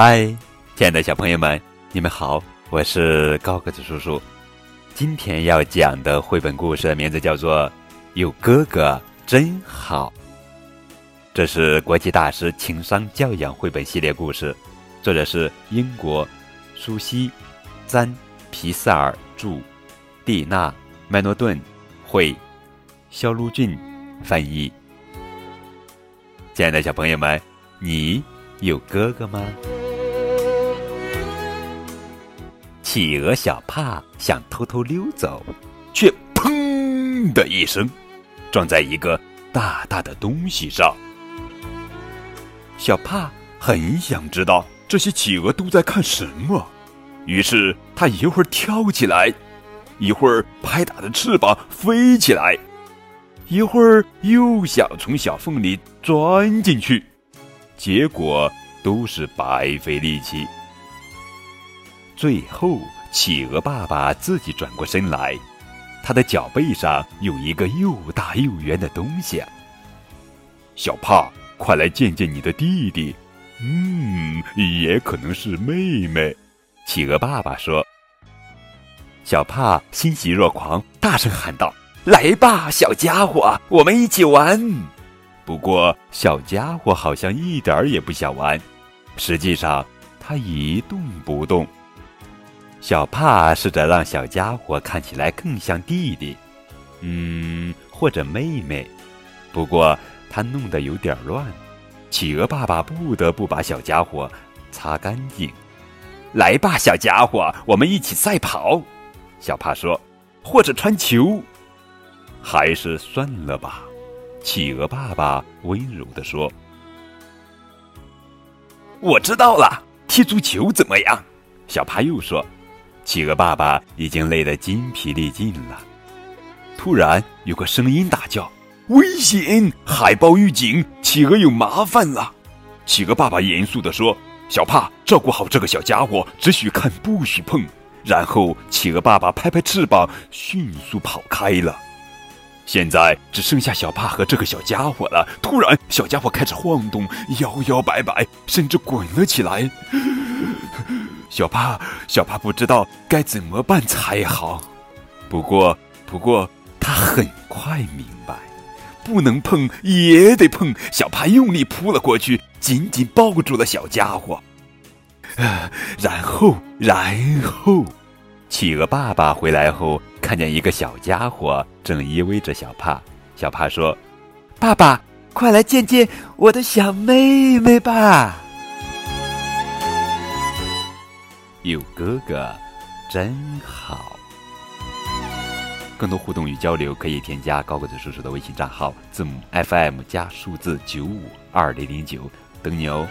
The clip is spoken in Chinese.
嗨，亲爱的小朋友们，你们好，我是高个子叔叔。今天要讲的绘本故事名字叫做《有哥哥真好》，这是国际大师情商教养绘本系列故事，作者是英国舒西·詹皮塞尔著，蒂娜·麦诺顿绘，肖路俊翻译。亲爱的小朋友们，你有哥哥吗？企鹅小帕想偷偷溜走，却砰的一声，撞在一个大大的东西上。小帕很想知道这些企鹅都在看什么，于是他一会儿跳起来，一会儿拍打着翅膀飞起来，一会儿又想从小缝里钻进去，结果都是白费力气。最后，企鹅爸爸自己转过身来，他的脚背上有一个又大又圆的东西。小帕，快来见见你的弟弟。嗯，也可能是妹妹。企鹅爸爸说。小帕欣喜若狂，大声喊道：“来吧，小家伙，我们一起玩！”不过，小家伙好像一点儿也不想玩。实际上，他一动不动。小帕试着让小家伙看起来更像弟弟，嗯，或者妹妹。不过他弄得有点乱，企鹅爸爸不得不把小家伙擦干净。来吧，小家伙，我们一起赛跑。小帕说：“或者传球。”还是算了吧，企鹅爸爸温柔地说：“我知道了，踢足球怎么样？”小帕又说。企鹅爸爸已经累得筋疲力尽了。突然，有个声音大叫：“危险！海豹预警，企鹅有麻烦了！”企鹅爸爸严肃地说：“小帕，照顾好这个小家伙，只许看，不许碰。”然后，企鹅爸爸拍拍翅膀，迅速跑开了。现在只剩下小帕和这个小家伙了。突然，小家伙开始晃动，摇摇摆摆，甚至滚了起来。小帕，小帕不知道该怎么办才好。不过，不过他很快明白，不能碰也得碰。小帕用力扑了过去，紧紧抱住了小家伙。然后，然后，企鹅爸爸回来后，看见一个小家伙正依偎着小帕。小帕说：“爸爸，快来见见我的小妹妹吧。”有哥哥，真好。更多互动与交流，可以添加高个子叔叔的微信账号，字母 FM 加数字九五二零零九，等你哦。